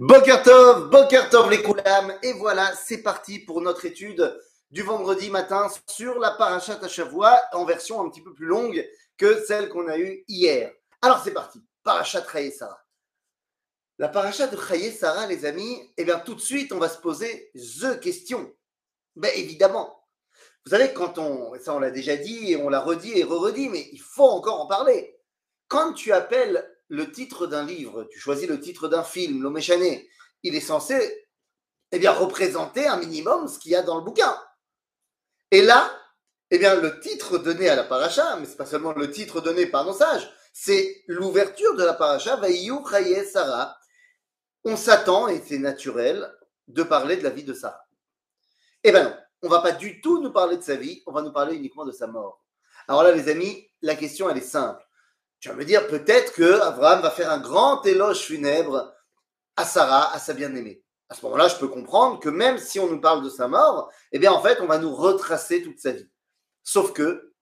Bokertov, Bokertov les Koulam, et voilà, c'est parti pour notre étude du vendredi matin sur la Parashat Shavua en version un petit peu plus longue que celle qu'on a eue hier. Alors c'est parti, Parashat Chaye Sarah. La Parashat de Chaye Sarah, les amis, eh bien tout de suite on va se poser the question. Ben évidemment. Vous savez, quand on, ça on l'a déjà dit et on l'a redit et re-redit, mais il faut encore en parler. Quand tu appelles le titre d'un livre, tu choisis le titre d'un film, l'Oméchané, il est censé eh représenter un minimum ce qu'il y a dans le bouquin. Et là, eh bien, le titre donné à la paracha, mais c'est pas seulement le titre donné par nos sages, c'est l'ouverture de la paracha, Chaye Sarah. On s'attend, et c'est naturel, de parler de la vie de Sarah. Eh bien non, on va pas du tout nous parler de sa vie, on va nous parler uniquement de sa mort. Alors là, les amis, la question, elle est simple. Tu vas me dire peut-être que Abraham va faire un grand éloge funèbre à Sarah, à sa bien-aimée. À ce moment-là, je peux comprendre que même si on nous parle de sa mort, eh bien en fait, on va nous retracer toute sa vie. Sauf que,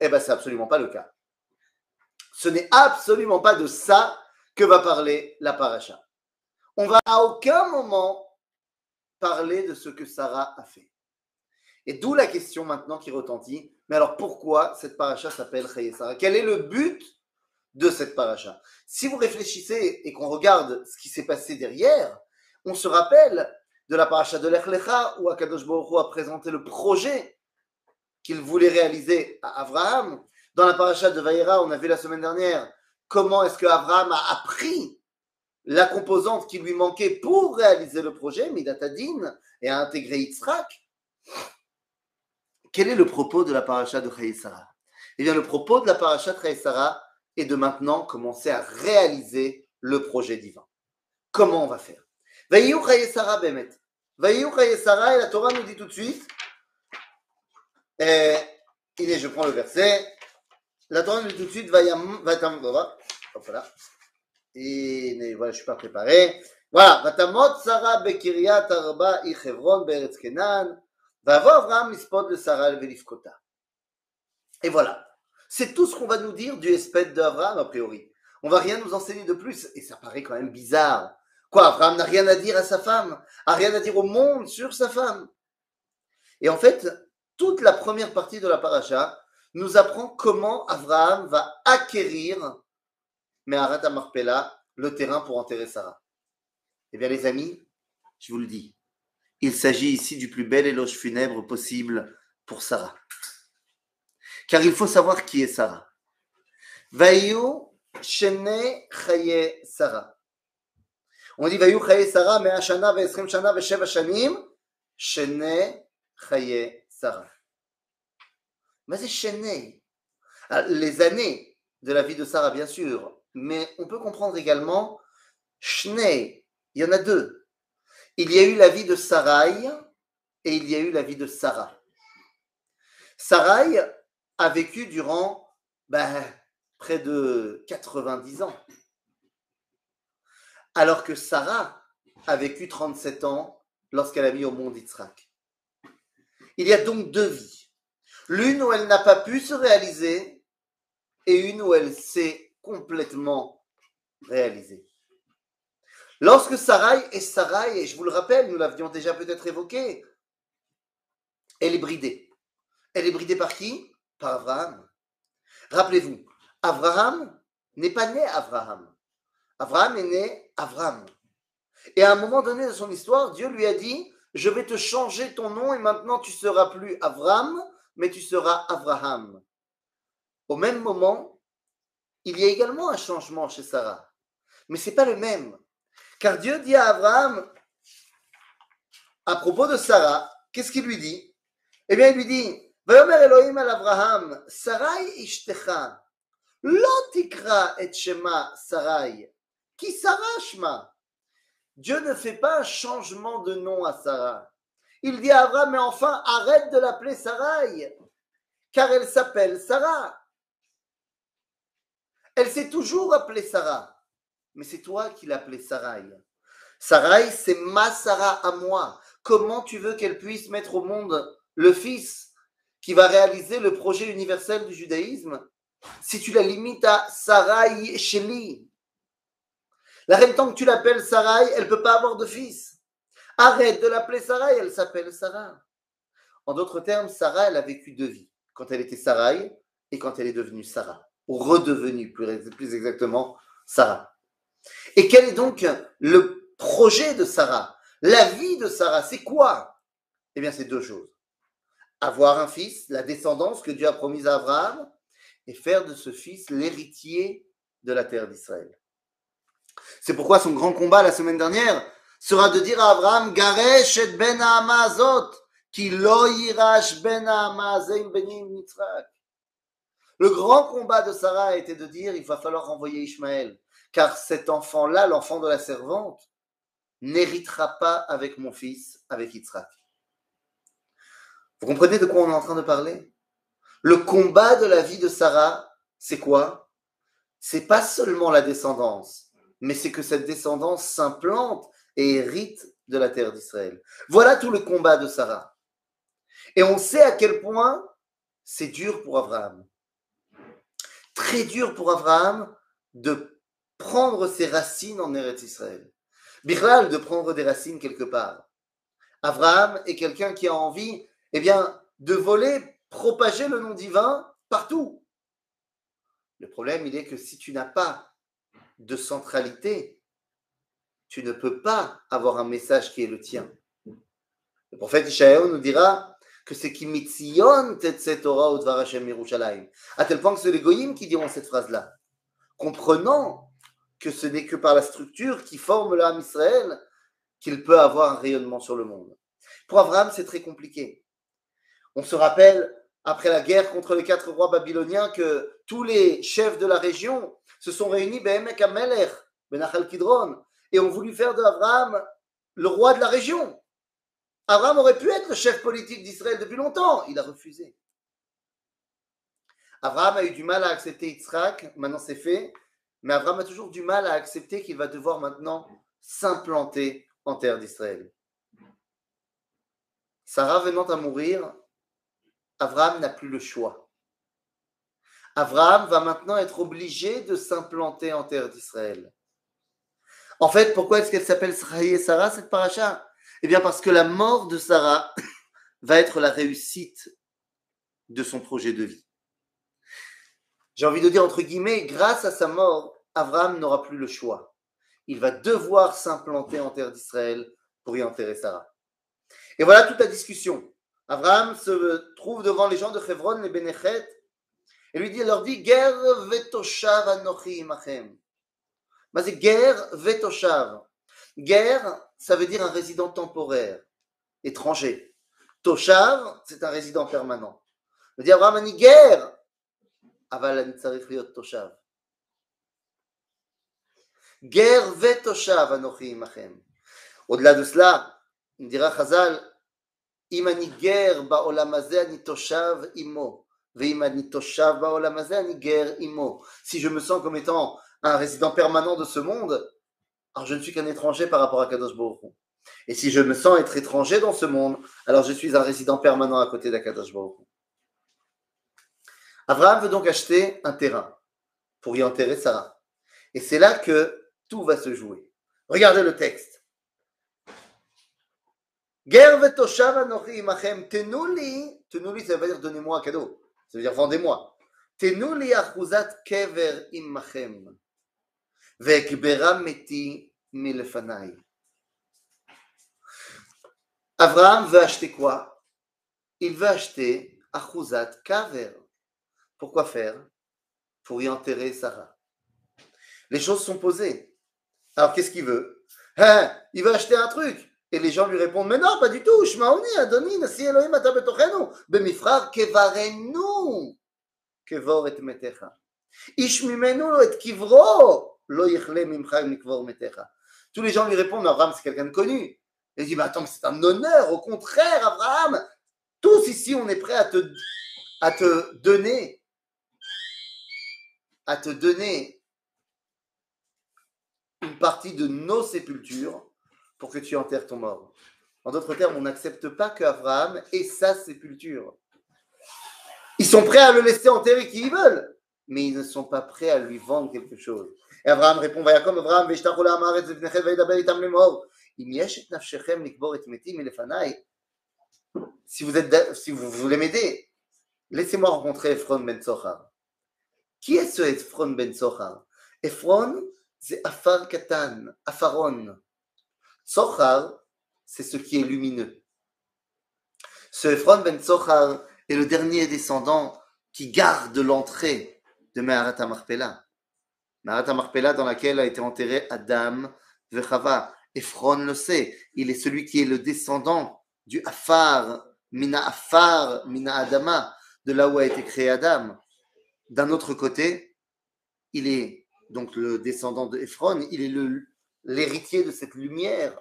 eh ben, c'est absolument pas le cas. Ce n'est absolument pas de ça que va parler la paracha. On va à aucun moment parler de ce que Sarah a fait. Et d'où la question maintenant qui retentit. Mais alors pourquoi cette paracha s'appelle Chaye Sarah Quel est le but de cette paracha. Si vous réfléchissez et qu'on regarde ce qui s'est passé derrière, on se rappelle de la paracha de l'Echlecha où Akadosh Baruch a présenté le projet qu'il voulait réaliser à Abraham. Dans la paracha de Vaïra, on a vu la semaine dernière comment est-ce que Abraham a appris la composante qui lui manquait pour réaliser le projet, Midatadin, et a intégré Yitzhak. Quel est le propos de la paracha de Sarah Eh bien, le propos de la paracha de Sarah, et de maintenant commencer à réaliser le projet divin. Comment on va faire? Sarah Bemet. Sarah, et la Torah nous dit tout de suite, est, je prends le verset, la Torah nous dit tout de suite, voilà, suis pas préparé. Et voilà. C'est tout ce qu'on va nous dire du espèce d'Abraham, a priori. On va rien nous enseigner de plus. Et ça paraît quand même bizarre. Quoi, Abraham n'a rien à dire à sa femme, a rien à dire au monde sur sa femme. Et en fait, toute la première partie de la paracha nous apprend comment Abraham va acquérir, mais à Marpella, le terrain pour enterrer Sarah. Eh bien, les amis, je vous le dis, il s'agit ici du plus bel éloge funèbre possible pour Sarah. Car il faut savoir qui est Sarah. Vayu Shene Chaye Sarah. On dit Vayu Chaye Sarah, mais Shana, Vesrim Shana, Vesheva Shanim, Shene Chaye Sarah. Mais c'est Shene. Ah, les années de la vie de Sarah, bien sûr, mais on peut comprendre également Shne. Il y en a deux. Il y a eu la vie de Sarai et il y a eu la vie de Sarah. Sarai, a vécu durant ben, près de 90 ans. Alors que Sarah a vécu 37 ans lorsqu'elle a mis au monde Yitzhak. Il y a donc deux vies. L'une où elle n'a pas pu se réaliser et une où elle s'est complètement réalisée. Lorsque Sarah est Sarah, et je vous le rappelle, nous l'avions déjà peut-être évoqué, elle est bridée. Elle est bridée par qui? Par Abraham. Rappelez-vous, Abraham n'est pas né Abraham. Abraham est né Abraham. Et à un moment donné de son histoire, Dieu lui a dit, je vais te changer ton nom et maintenant tu seras plus Abraham, mais tu seras Abraham. Au même moment, il y a également un changement chez Sarah. Mais ce n'est pas le même. Car Dieu dit à Abraham, à propos de Sarah, qu'est-ce qu'il lui dit? Eh bien, il lui dit, ויאמר אלוהים אל אברהם, שרי אשתך, לא תקרא את שמה שרי, כי שרה שמה. Dieu ne fait pas un changement de nom à Sarah. Il dit à Abraham, mais enfin, arrête de l'appeler Sarai, car elle s'appelle Sarah. Elle s'est toujours appelée Sarah, mais c'est toi qui l'appelais Sarai. Sarai, c'est ma Sarah à moi. Comment tu veux qu'elle puisse mettre au monde le fils Qui va réaliser le projet universel du judaïsme, si tu la limites à Sarai Sheli. La reine, tant que tu l'appelles Sarai, elle ne peut pas avoir de fils. Arrête de l'appeler Sarai, elle s'appelle Sarah. En d'autres termes, Sarah, elle a vécu deux vies. Quand elle était Sarai et quand elle est devenue Sarah. Ou redevenue, plus, plus exactement, Sarah. Et quel est donc le projet de Sarah? La vie de Sarah, c'est quoi? Eh bien, c'est deux choses. Avoir un fils, la descendance que Dieu a promise à Abraham, et faire de ce fils l'héritier de la terre d'Israël. C'est pourquoi son grand combat la semaine dernière sera de dire à Abraham, Garesh et ben Amazot, qui lo ben benim Le grand combat de Sarah était de dire, il va falloir renvoyer Ishmaël, car cet enfant-là, l'enfant de la servante, n'héritera pas avec mon fils, avec Yitzhak. Vous comprenez de quoi on est en train de parler? Le combat de la vie de Sarah, c'est quoi? C'est pas seulement la descendance, mais c'est que cette descendance s'implante et hérite de la terre d'Israël. Voilà tout le combat de Sarah. Et on sait à quel point c'est dur pour Abraham. Très dur pour Abraham de prendre ses racines en Eretz Israël. Bichral, de prendre des racines quelque part. Abraham est quelqu'un qui a envie, eh bien, de voler, propager le nom divin partout. Le problème, il est que si tu n'as pas de centralité, tu ne peux pas avoir un message qui est le tien. Le prophète Ishaïo nous dira que c'est qui mitzion Torah ou dvar À tel point que c'est les goyim qui diront cette phrase-là. Comprenant que ce n'est que par la structure qui forme l'âme Israël qu'il peut avoir un rayonnement sur le monde. Pour Abraham, c'est très compliqué. On se rappelle, après la guerre contre les quatre rois babyloniens, que tous les chefs de la région se sont réunis Behemek Amelech, Benachal Kidron, et ont voulu faire de Abraham le roi de la région. Abraham aurait pu être le chef politique d'Israël depuis longtemps. Il a refusé. Abraham a eu du mal à accepter Yitzhak, maintenant c'est fait, mais Abraham a toujours du mal à accepter qu'il va devoir maintenant s'implanter en terre d'Israël. Sarah venant à mourir, Abraham n'a plus le choix. Abraham va maintenant être obligé de s'implanter en terre d'Israël. En fait, pourquoi est-ce qu'elle s'appelle Sarah, cette paracha? Eh bien, parce que la mort de Sarah va être la réussite de son projet de vie. J'ai envie de dire, entre guillemets, grâce à sa mort, Abraham n'aura plus le choix. Il va devoir s'implanter en terre d'Israël pour y enterrer Sarah. Et voilà toute la discussion. Abraham se trouve devant les gens de Hebron, les Bénéchet, et lui dit, leur dit, Ger vetoshav anochi imachem. Mais c'est Ger vetoshav. Ger, ça veut dire un résident temporaire, étranger. Toshav, c'est un résident permanent. Il dit Abraham ani Ger, aval ani toshav. Ger vetoshav anochi imachem. Au-delà de cela, il dira Chazal, אם אני גר בעולם הזה, אני תושב עמו. Si je me sens comme étant un résident permanent de ce monde, alors je ne suis qu'un étranger par rapport à Kadosh Baruch Et si je me sens être étranger dans ce monde, alors je suis un résident permanent à côté d'Akadosh Baruch Abraham veut donc acheter un terrain pour y enterrer Sarah. Et c'est là que tout va se jouer. Regardez le texte. Ger vetoshav anochi imachem tenuli, tenuli ça veut dire donnez-moi un cadeau. Ça veut dire vendez-moi. Tenuli achuzat kever immachem. Vekbera meti milefanai. Abraham veut acheter quoi? Il veut acheter achuzat kever. Pourquoi faire? Pour y enterrer Sarah. Les choses sont posées. Alors qu'est-ce qu'il veut? Hein? Il veut acheter un truc. Et les gens lui répondent, mais non, pas du tout. Shmaoni, Adoni, Nasi Elohim, ata betochenu. Bemifrar, kevarenu. Kevor et metecha. Ish mimenu et kivro. Lo yichle mimcha mikvor metecha. Tous les gens lui répondent, mais Abraham, c'est quelqu'un de connu. Il dit, mais attends, c'est un honneur. Au contraire, Abraham, tous ici, on est prêt à te, à te donner, à te donner une partie de nos sépultures pour que tu enterres ton mort. En d'autres termes, on n'accepte pas qu'Abraham ait sa sépulture. Ils sont prêts à le laisser enterrer qui ils veulent, mais ils ne sont pas prêts à lui vendre quelque chose. Et Abraham répond, Vayakom Abraham, Veshtachu la'amaret zevnechem vayidaber itam nafshechem elefanai. Si vous êtes, si vous voulez m'aider, laissez-moi rencontrer Ephron ben Sochar. Qui est ce Ephron ben Sochar? Ephron, c'est Afar Katan, Afaron. Sochar, c'est ce qui est lumineux. Ce Ephron ben Sochar est le dernier descendant qui garde l'entrée de Meharat Marpella. Meharat Marpella dans laquelle a été enterré Adam Vechava. Ephron le sait, il est celui qui est le descendant du Afar, Mina Afar, Mina Adama, de là où a été créé Adam. D'un autre côté, il est donc le descendant de Ephron, il est l'héritier de cette lumière.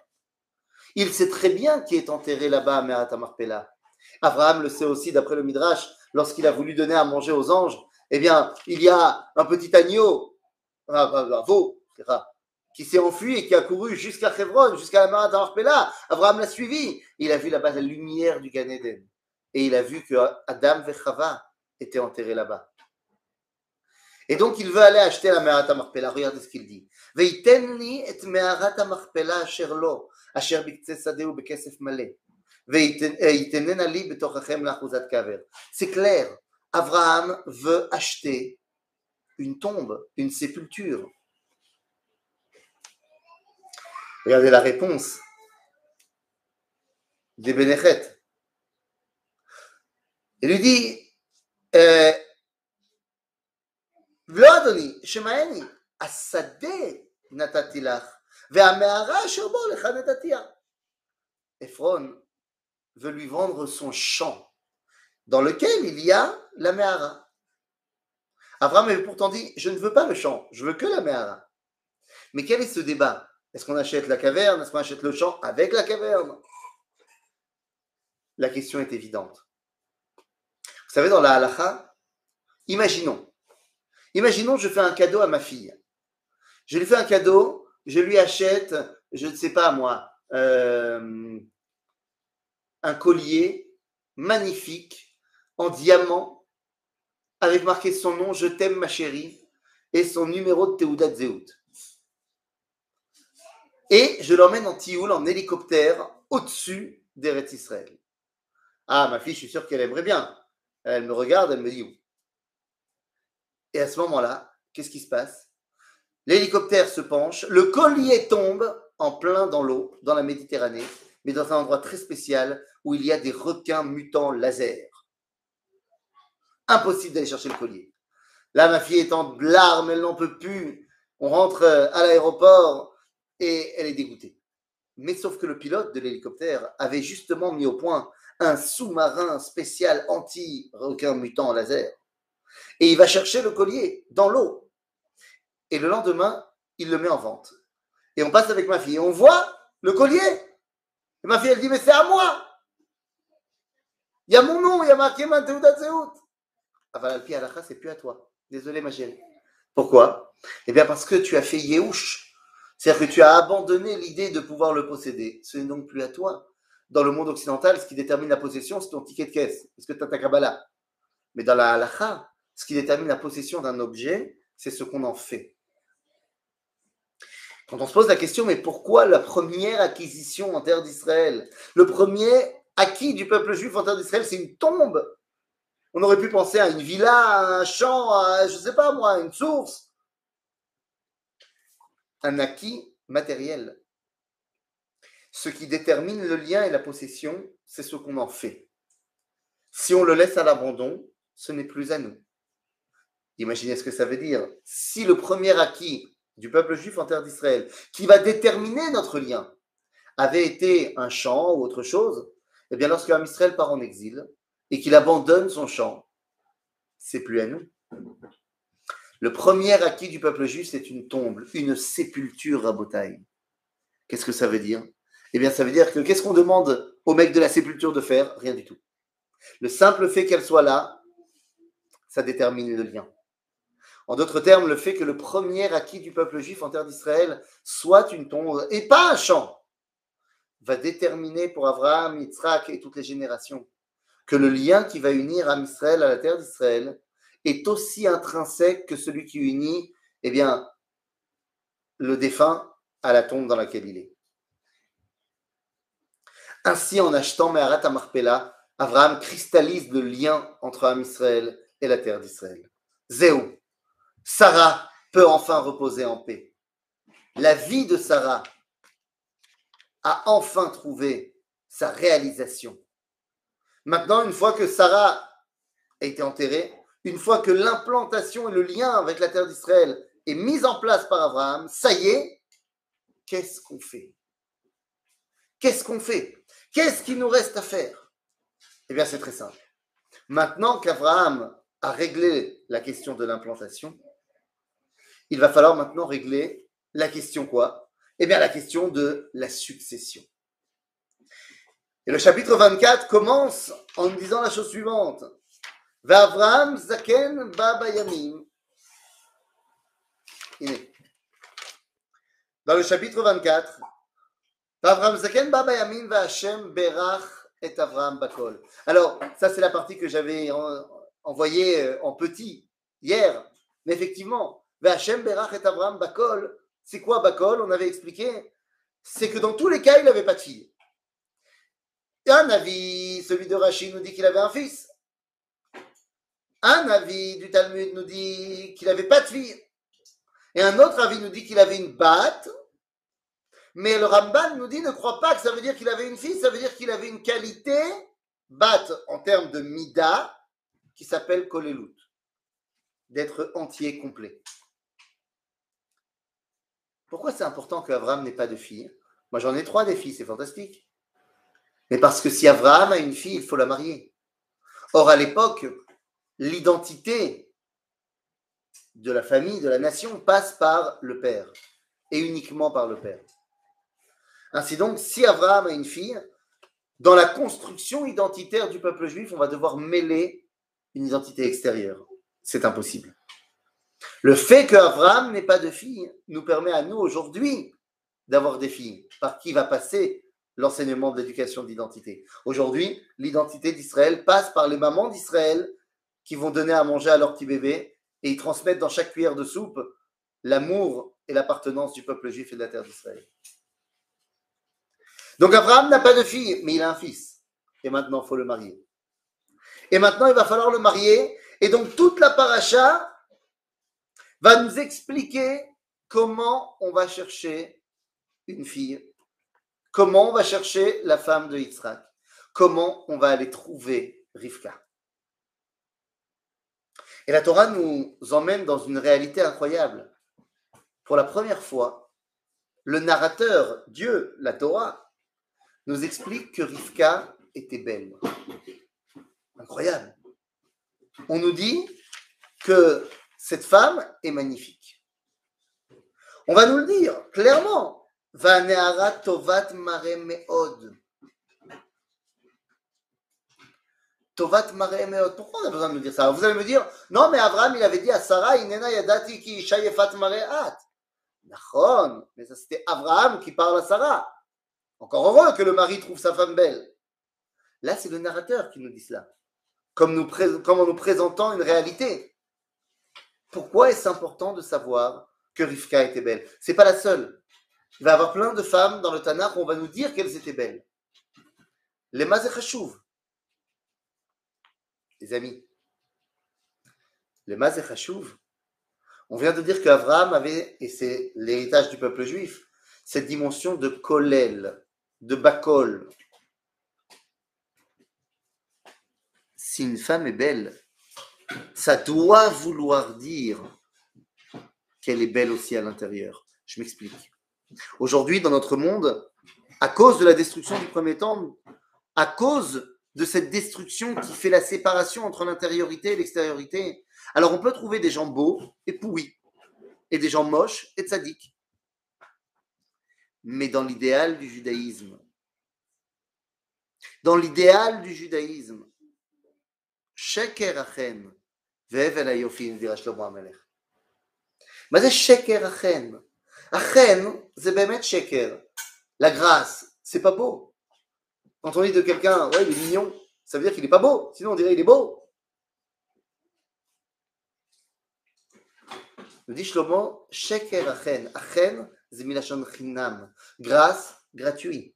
Il sait très bien qui est enterré là-bas à Marpella. Abraham le sait aussi d'après le Midrash, lorsqu'il a voulu donner à manger aux anges, eh bien, il y a un petit agneau, un veau, qui s'est enfui et qui a couru jusqu'à Hebron, jusqu'à la. Abraham l'a suivi. Il a vu là-bas la lumière du Gan Eden. Et il a vu que Adam et Chava étaient là-bas. Et donc, il veut aller acheter la Meharat Marpella. Regardez ce qu'il dit. Veitenli et Meharat Marpella asher lo, asher biktse sadeu bekesef malé. C'est clair, Abraham veut acheter une tombe, une sépulture. Regardez la réponse des Bénéchet. Il lui dit Ephron veut lui vendre son champ, dans lequel il y a la Mehara. Abraham avait pourtant dit Je ne veux pas le champ, je veux que la Mehara. Mais quel est ce débat? Est-ce qu'on achète la caverne? Est-ce qu'on achète le champ avec la caverne? La question est évidente. Vous savez, dans la halacha, imaginons, imaginons, je fais un cadeau à ma fille. Je lui fais un cadeau, je lui achète, je ne sais pas moi, euh, un collier magnifique en diamant avec marqué son nom Je t'aime ma chérie et son numéro de Théoudat Zéout. Et je l'emmène en tioul, en hélicoptère, au-dessus d'Eretz Israël. Ah, ma fille, je suis sûr qu'elle aimerait bien. Elle me regarde, elle me dit. Et à ce moment-là, qu'est-ce qui se passe? L'hélicoptère se penche, le collier tombe en plein dans l'eau, dans la Méditerranée, mais dans un endroit très spécial où il y a des requins mutants laser. Impossible d'aller chercher le collier. Là, ma fille est en larmes, elle n'en peut plus. On rentre euh, à l'aéroport et elle est dégoûtée. Mais sauf que le pilote de l'hélicoptère avait justement mis au point un sous-marin spécial anti-requin mutant laser. Et il va chercher le collier dans l'eau. Et le lendemain, il le met en vente. Et on passe avec ma fille et on voit le collier et ma fille, elle dit, mais c'est à moi. Il y a mon nom, il y a marqué. Aval Alpi Alacha, c'est plus à toi. Désolé, ma chérie. Pourquoi? Eh bien, parce que tu as fait Yehush. C'est-à-dire que tu as abandonné l'idée de pouvoir le posséder. Ce n'est donc plus à toi. Dans le monde occidental, ce qui détermine la possession, c'est ton ticket de caisse. Est-ce que tu as ta Kabbalah? Mais dans la halacha, ce qui détermine la possession d'un objet, c'est ce qu'on en fait. Quand on se pose la question, mais pourquoi la première acquisition en terre d'Israël? Le premier acquis du peuple juif en terre d'Israël, c'est une tombe. On aurait pu penser à une villa, à un champ, à, je ne sais pas moi, une source. Un acquis matériel. Ce qui détermine le lien et la possession, c'est ce qu'on en fait. Si on le laisse à l'abandon, ce n'est plus à nous. Imaginez ce que ça veut dire. Si le premier acquis du peuple juif en terre d'Israël, qui va déterminer notre lien, avait été un champ ou autre chose, eh bien, lorsqu'un Israël part en exil et qu'il abandonne son champ, c'est plus à nous. Le premier acquis du peuple juif, c'est une tombe, une sépulture à Botaï. Qu'est-ce que ça veut dire? Eh bien, ça veut dire que qu'est-ce qu'on demande au mec de la sépulture de faire? Rien du tout. Le simple fait qu'elle soit là, ça détermine le lien. En d'autres termes, le fait que le premier acquis du peuple juif en terre d'Israël soit une tombe et pas un champ va déterminer pour Abraham, Yitzhak et toutes les générations que le lien qui va unir Am Israël à la terre d'Israël est aussi intrinsèque que celui qui unit, eh bien, le défunt à la tombe dans laquelle il est. Ainsi, en achetant Meharat à Abraham cristallise le lien entre Am Israël et la terre d'Israël. Sarah peut enfin reposer en paix. La vie de Sarah a enfin trouvé sa réalisation. Maintenant, une fois que Sarah a été enterrée, une fois que l'implantation et le lien avec la terre d'Israël est mis en place par Abraham, ça y est, qu'est-ce qu'on fait? Qu'est-ce qu'on fait? Qu'est-ce qu'il nous reste à faire? Eh bien, c'est très simple. Maintenant qu'Abraham a réglé la question de l'implantation, il va falloir maintenant régler la question quoi? Eh bien, la question de la succession. Et le chapitre 24 commence en disant la chose suivante. Abraham zaken. Dans le chapitre 24, Abraham zaken baba yamim va Hashem berach et Abraham bakol. Alors, ça c'est la partie que j'avais envoyée euh, en petit hier. Mais effectivement, Berach et Abraham bakol, c'est quoi bakol? On avait expliqué. C'est que dans tous les cas, il n'avait pas de fille. Un avis, celui de Rachid, nous dit qu'il avait un fils. Un avis du Talmud nous dit qu'il n'avait pas de fille. Et un autre avis nous dit qu'il avait une batte. Mais le Ramban nous dit ne crois pas que ça veut dire qu'il avait une fille, ça veut dire qu'il avait une qualité, batte en termes de mida, qui s'appelle kolelut, d'être entier, complet. Pourquoi c'est important qu'Abraham n'ait pas de fille? Moi j'en ai trois des filles, c'est fantastique. Mais parce que si Abraham a une fille, il faut la marier. Or, à l'époque, l'identité de la famille, de la nation, passe par le père, et uniquement par le père. Ainsi donc, si Abraham a une fille, dans la construction identitaire du peuple juif, on va devoir mêler une identité extérieure. C'est impossible. Le fait qu'Abraham n'ait pas de fille nous permet à nous aujourd'hui d'avoir des filles, par qui va passer l'enseignement de l'éducation d'identité? Aujourd'hui, l'identité d'Israël passe par les mamans d'Israël qui vont donner à manger à leur petit bébé et ils transmettent dans chaque cuillère de soupe l'amour et l'appartenance du peuple juif et de la terre d'Israël. Donc Abraham n'a pas de fille, mais il a un fils. Et maintenant, il faut le marier. Et maintenant, il va falloir le marier. Et donc, toute la paracha va nous expliquer comment on va chercher une fille Comment on va chercher la femme de Yitzhak Comment on va aller trouver Rivka Et la Torah nous emmène dans une réalité incroyable. Pour la première fois, le narrateur, Dieu, la Torah, nous explique que Rivka était belle. Incroyable. On nous dit que cette femme est magnifique. On va nous le dire clairement. Vaneara Tovat Mare Meod. Tovat Mare Meod. Pourquoi on a besoin de nous dire ça? Vous allez me dire, non, mais Abraham, il avait dit à Sarah, Inena Yadati ki Isha Yefat Mareat. Nachon, mais ça c'était Abraham qui parle à Sarah. Encore heureux que le mari trouve sa femme belle. Là, c'est le narrateur qui nous dit cela, comme en nous présentant une réalité. Pourquoi est-ce important de savoir que Rivka était belle? C'est pas la seule. Il va y avoir plein de femmes dans le Tanakh où on va nous dire qu'elles étaient belles. Les Mazechachouv. Les amis, les Mazechachouv, on vient de dire qu'Abraham avait, et c'est l'héritage du peuple juif, cette dimension de kolel, de bakol. Si une femme est belle, ça doit vouloir dire qu'elle est belle aussi à l'intérieur. Je m'explique. Aujourd'hui, dans notre monde, à cause de la destruction du premier temps, à cause de cette destruction qui fait la séparation entre l'intériorité et l'extériorité, alors on peut trouver des gens beaux et pourris, et des gens moches et tzaddik. Mais dans l'idéal du judaïsme, dans l'idéal du judaïsme, sheker achen, Shlomo HaMelech. Mais c'est sheker achen. Achen, c'est Bemet Sheker. La grâce, c'est pas beau. Quand on dit de quelqu'un, ouais, il est mignon, ça veut dire qu'il est pas beau. Sinon, on dirait qu'il est beau. Nous dit Shlomo, sheker achen. Achen, zemilachon chinam. Grâce, gratuit.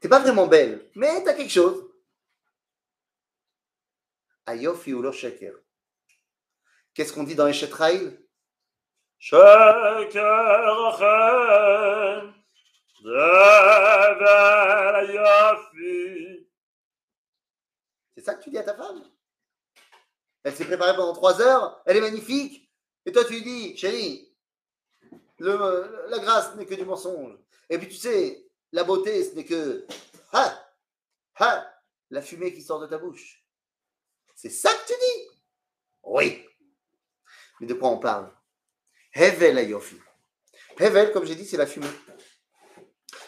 T'es pas vraiment belle, mais t'as quelque chose. Ayofi ou lo sheker. Qu'est-ce qu'on dit dans Eshet Raïl. C'est ça que tu dis à ta femme? Elle s'est préparée pendant trois heures, elle est magnifique. Et toi, tu lui dis, chérie, le- la grâce n'est que du mensonge. Et puis tu sais, la beauté, ce n'est que ha, ha, la fumée qui sort de ta bouche. C'est ça que tu dis? Oui. Mais de quoi on parle? Hevel ayofi. Hevel, comme j'ai dit, c'est la fumée.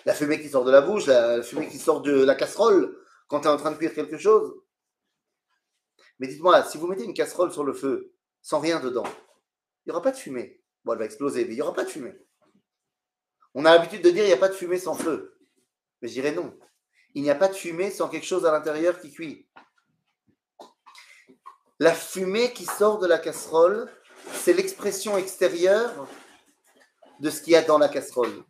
La fumée qui sort de la bouche, la, fumée qui sort de la casserole quand tu es en train de cuire quelque chose. Mais dites-moi, si vous mettez une casserole sur le feu sans rien dedans, il n'y aura pas de fumée. Bon, elle va exploser, mais il n'y aura pas de fumée. On a l'habitude de dire il n'y a pas de fumée sans feu. Mais je dirais non. Il n'y a pas de fumée sans quelque chose à l'intérieur qui cuit. La fumée qui sort de la casserole, c'est l'expression extérieure de ce qu'il y a dans la casserole.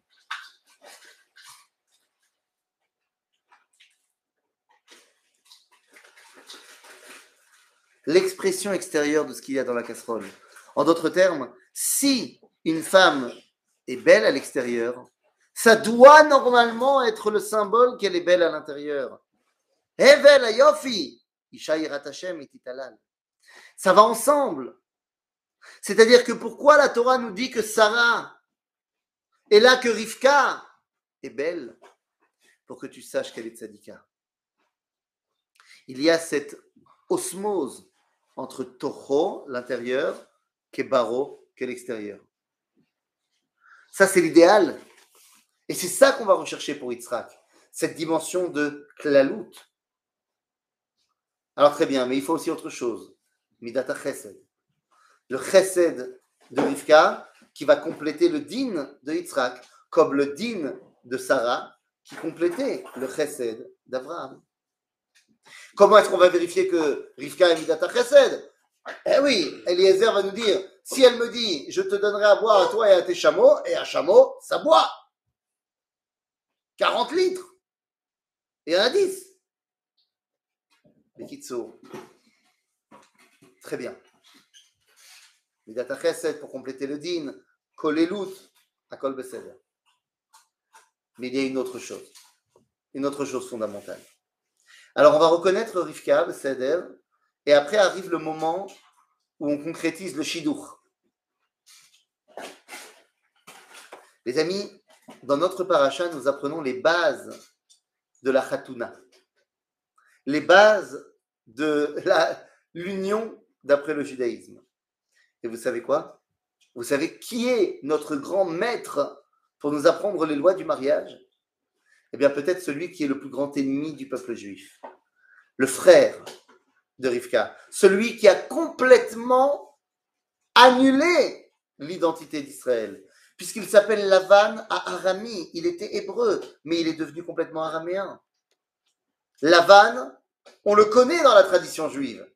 L'expression extérieure de ce qu'il y a dans la casserole. En d'autres termes, si une femme est belle à l'extérieur, ça doit normalement être le symbole qu'elle est belle à l'intérieur. Ça va ensemble. C'est-à-dire que pourquoi la Torah nous dit que Sarah est là, que Rivka est belle Pour que tu saches qu'elle est tzadika? Il y a cette osmose entre Toho, l'intérieur, Kebaro, qu'est l'extérieur. Ça, c'est l'idéal. Et c'est ça qu'on va rechercher pour Yitzhak. Cette dimension de klalout. Alors très bien, mais il faut aussi autre chose. Midata chesed. Le chesed de Rivka qui va compléter le din de Yitzhak, comme le din de Sarah qui complétait le chesed d'Abraham. Comment est-ce qu'on va vérifier que Rivka est Midata chesed? Eh oui, Eliezer va nous dire, si elle me dit, je te donnerai à boire à toi et à tes chameaux, et un chameau, ça boit. 40 litres. Et un 10. Bekitso. Très bien. Chesed pour compléter le din, kolelut, akol beseder. Mais il y a une autre chose. Une autre chose fondamentale. Alors on va reconnaître Rivka, beseder, et après arrive le moment où on concrétise le shidur. Les amis, dans notre paracha, nous apprenons les bases de la Khatuna, les bases de l'union d'après le judaïsme. Et vous savez quoi? Vous savez qui est notre grand maître pour nous apprendre les lois du mariage? Eh bien, peut-être celui qui est le plus grand ennemi du peuple juif, le frère de Rivka, celui qui a complètement annulé l'identité d'Israël, puisqu'il s'appelle Lavan à Arami. Il était hébreu, mais il est devenu complètement araméen. Lavan, on le connaît dans la tradition juive.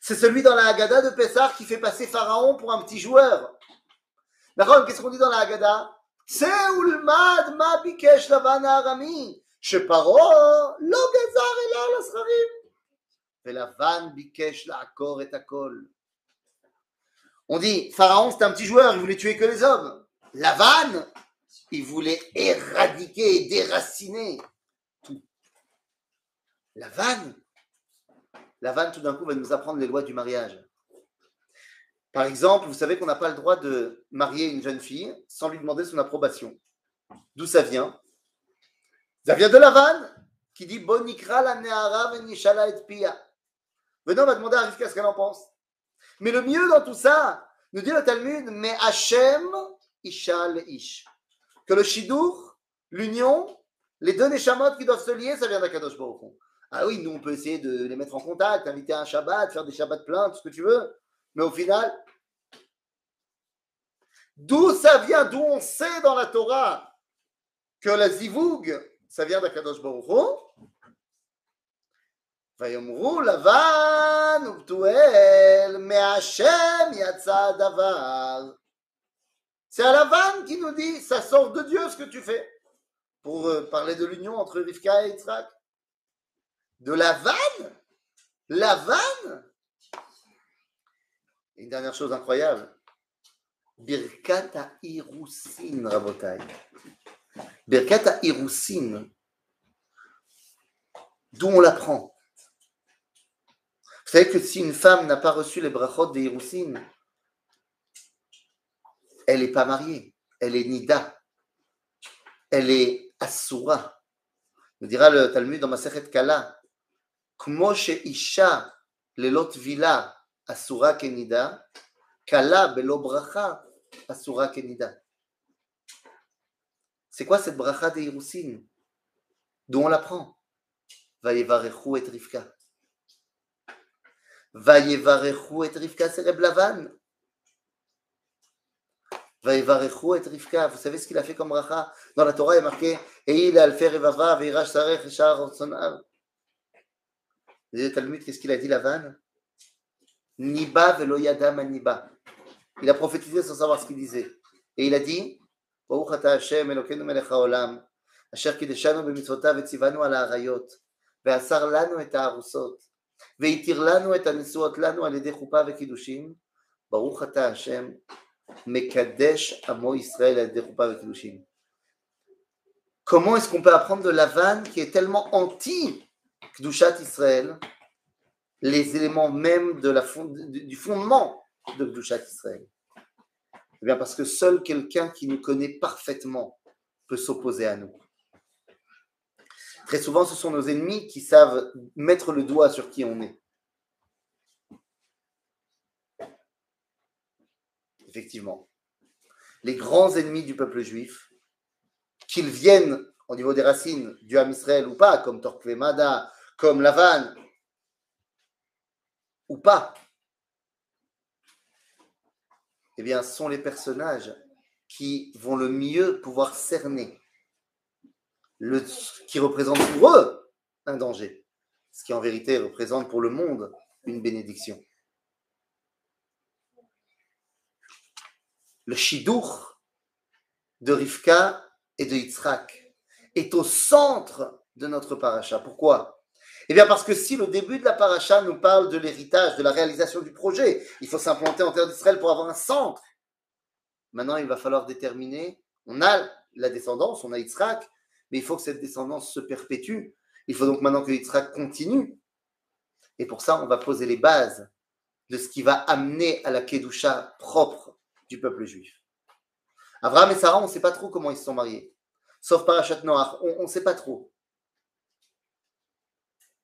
C'est celui dans la Haggadah de Pessah qui fait passer Pharaon pour un petit joueur. D'accord Qu'est-ce qu'on dit dans la Haggadah צא ולמד מה ביקש לבן הארמי, שפרעה לא גזר אלא על הזכרים. ולבן ביקש לעקור את הכל. On dit, Pharaon, c'est un petit joueur, il voulait tuer que les hommes. Lavan, il voulait éradiquer et déraciner tout. Lavan, Lavan, tout d'un coup, va nous apprendre les lois du mariage. Par exemple, vous savez qu'on n'a pas le droit de marier une jeune fille sans lui demander son approbation. D'où ça vient? Ça vient de Lavan, qui dit Bonikra la ne'ara venishala et pia. Venons, on va demander à Rivka ce qu'elle en pense. Mais le mieux dans tout ça, nous dit le Talmud, mais Hachem ishal ish. Que le shidur, l'union, les deux neshamot qui doivent se lier, ça vient d'Akadosh Baruch. Ah oui, nous on peut essayer de les mettre en contact, inviter à un Shabbat, faire des Shabbats pleins, tout ce que tu veux. Mais au final, d'où ça vient, d'où on sait dans la Torah que la zivug, ça vient d'Akadosh Baruch Hu. ויאמרו לבן ובתואל, מהשם יצא הדבר. C'est à Lavan qui nous dit, ça sort de Dieu ce que tu fais. Pour euh, parler de l'union entre Rivka et Yitzhak. De Lavan Lavan Une dernière chose incroyable. Birkata Irusin, Rabotai. Birkata Irusin. D'où on l'apprend? Vous savez que si une femme n'a pas reçu les brachot des Irusin, elle n'est pas mariée, elle est Nida, elle est Asura. Nous dira le Talmud dans Masechet Kala, Kmo isha lelot vila Asura kenida, Kala belo bracha Asura kenida. C'est quoi cette bracha des D'où on l'apprend? Vayevarechu et Rivka. Vayevarechu et Rivka, c'est Reb Lavan. Vayevarechu et Rivka. Vous savez ce qu'il a fait comme bracha? Dans la Torah, il est marqué Eil alfer revava veirash sarech eshar otsonav. Les Talmud, qu'est-ce qu'il a dit, Lavan? Niba veloyadam aniba. Il a prophétisé sans savoir ce qu'il disait. Et il a dit Baruch ata Hashem, Elokeinu melech haolam, asher kideshanu b'mitzvotav vetzivanu al ha'arayot, ve'asar lanu et ha'arusot, ve'itir lanu et ha'nisuot lanu al yedei chupa ve'kidushim, Baruch ata Hashem, mekadesh amo Israël al yedei chupa ve'kidushim. Comment est-ce qu'on peut apprendre de Lavan qui est tellement anti Kdushat Israël, les éléments même de la du fondement de Kdushat Israël Eh bien parce que seul quelqu'un qui nous connaît parfaitement peut s'opposer à nous. Très souvent, ce sont nos ennemis qui savent mettre le doigt sur qui on est. Effectivement. Les grands ennemis du peuple juif, qu'ils viennent au niveau des racines du Ham Israël ou pas, comme Torquemada, comme Lavan, ou pas, eh bien, sont les personnages qui vont le mieux pouvoir cerner le, qui représente pour eux un danger, ce qui en vérité représente pour le monde une bénédiction. Le shidour de Rivka et de Yitzhak est au centre de notre paracha. Pourquoi? Eh bien parce que si le début de la paracha nous parle de l'héritage, de la réalisation du projet, il faut s'implanter en terre d'Israël pour avoir un centre. Maintenant, il va falloir déterminer, on a la descendance, on a Yitzhak, mais il faut que cette descendance se perpétue. Il faut donc maintenant que Yitzhak continue. Et pour ça, on va poser les bases de ce qui va amener à la Kedusha propre du peuple juif. Abraham et Sarah, on ne sait pas trop comment ils se sont mariés. Sauf Parachat Noach, on ne sait pas trop.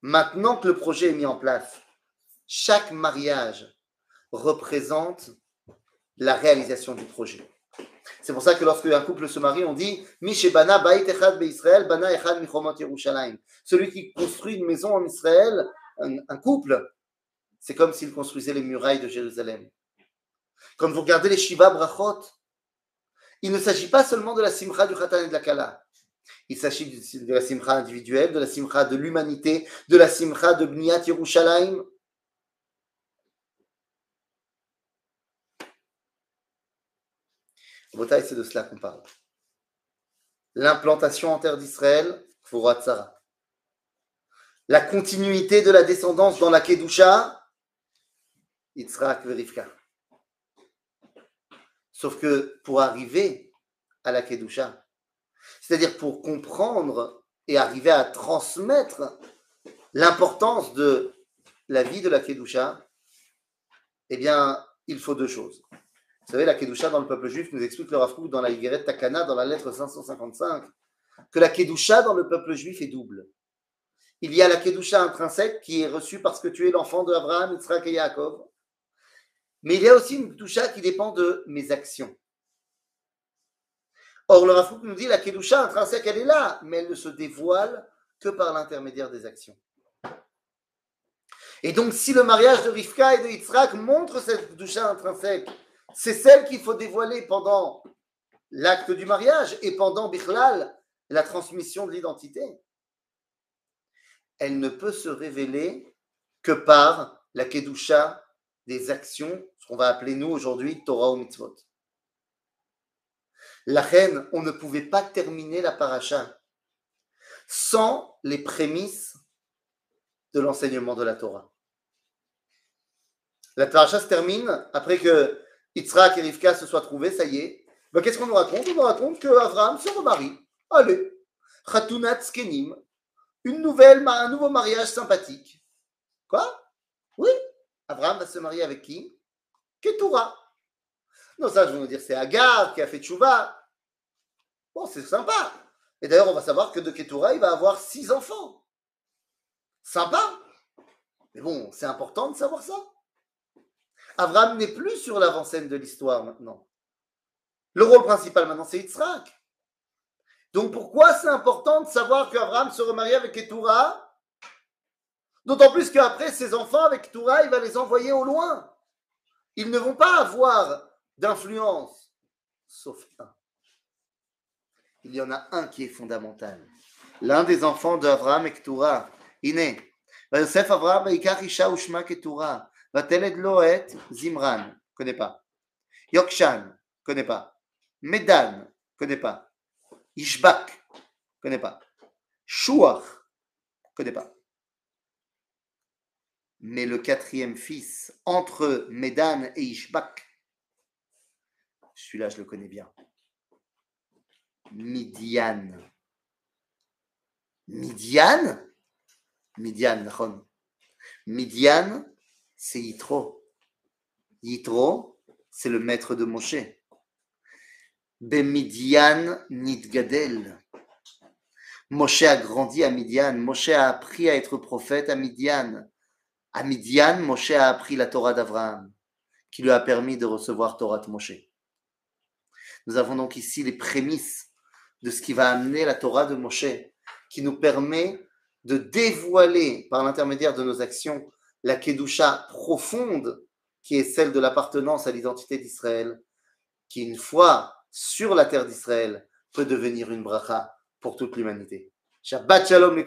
Maintenant que le projet est mis en place, chaque mariage représente la réalisation du projet. C'est pour ça que lorsque un couple se marie, on dit Bana Echad Yerushalayim. Celui qui construit une maison en Israël, un, couple, c'est comme s'il construisait les murailles de Jérusalem. Quand vous regardez les Shiva Brachot, il ne s'agit pas seulement de la simcha du Khatan et de la Kala. Il s'agit de la simcha individuelle, de la simcha de l'humanité, de la simcha de Bniat Yerushalayim. c'est de cela qu'on parle. L'implantation en terre d'Israël, Tsara. La continuité de la descendance dans la Kedusha, Yitzhak Verifka. Sauf que pour arriver à la Kedusha, c'est-à-dire pour comprendre et arriver à transmettre l'importance de la vie de la Kedusha, eh bien, il faut deux choses. Vous savez, la Kedusha dans le peuple juif nous explique le Rav dans la Higueret Takana, dans la lettre 555, que la Kedusha dans le peuple juif est double. Il y a la Kedusha intrinsèque qui est reçue parce que tu es l'enfant d'Abraham, Yitzhak et Yaakov. Mais il y a aussi une Kedusha qui dépend de mes actions. Or, le Rav nous dit la Kedusha intrinsèque, elle est là, mais elle ne se dévoile que par l'intermédiaire des actions. Et donc, si le mariage de Rivka et de Yitzhak montre cette Kedusha intrinsèque, c'est celle qu'il faut dévoiler pendant l'acte du mariage et pendant Bichlal, la transmission de l'identité. elle ne peut se révéler que par la Kedusha des actions, ce qu'on va appeler nous aujourd'hui Torah ou Mitzvot. La reine, on ne pouvait pas terminer la paracha sans les prémices de l'enseignement de la Torah. La paracha se termine après que Yitzhak et Rivka se soient trouvés, ça y est. Ben, Qu'est-ce qu'on nous raconte? On nous raconte que Abraham se remarie. Allez, Khatunat Skenim, une nouvelle, un nouveau mariage sympathique. Quoi? Oui, Abraham va se marier avec qui? Ketura. Non, ça, je vais vous dire, c'est Agar qui a fait Tchouva. Bon, c'est sympa. Et d'ailleurs, on va savoir que de Ketura, il va avoir six enfants. Sympa. Mais bon, c'est important de savoir ça. Abraham n'est plus sur l'avant-scène de l'histoire maintenant. Le rôle principal maintenant, c'est Yitzhak. Donc pourquoi c'est important de savoir qu'Abraham se remarie avec Ketura D'autant plus qu'après, ses enfants avec Ketura, il va les envoyer au loin. Ils ne vont pas avoir d'influence, sauf un. Il y en a un qui est fondamental. L'un des enfants d'Abraham et Ketura. Iné. Yosef Abraham Ikar Isha Ushma Ketura. Vateled Loet Zimran. Connais pas. Yokshan. Connais pas. Medan. Connais pas. Ishbak. Connais pas. Shuach. Connais pas. Mais le quatrième fils, entre Medan et Ishbak, celui-là, je le connais bien. Midian. Midian? Midian. Midian, c'est Yitro. Yitro, c'est le maître de Moshe. Bemidian Nidgadel. Moshe a grandi à Midian. Moshe a appris à être prophète à Midian. À Midian, Moshe a appris la Torah d'Abraham, qui lui a permis de recevoir Torah de Moshe. Nous avons donc ici les prémices de ce qui va amener la Torah de Moshe, qui nous permet de dévoiler par l'intermédiaire de nos actions la Kedusha profonde, qui est celle de l'appartenance à l'identité d'Israël, qui une fois sur la terre d'Israël peut devenir une bracha pour toute l'humanité. Shabbat shalom les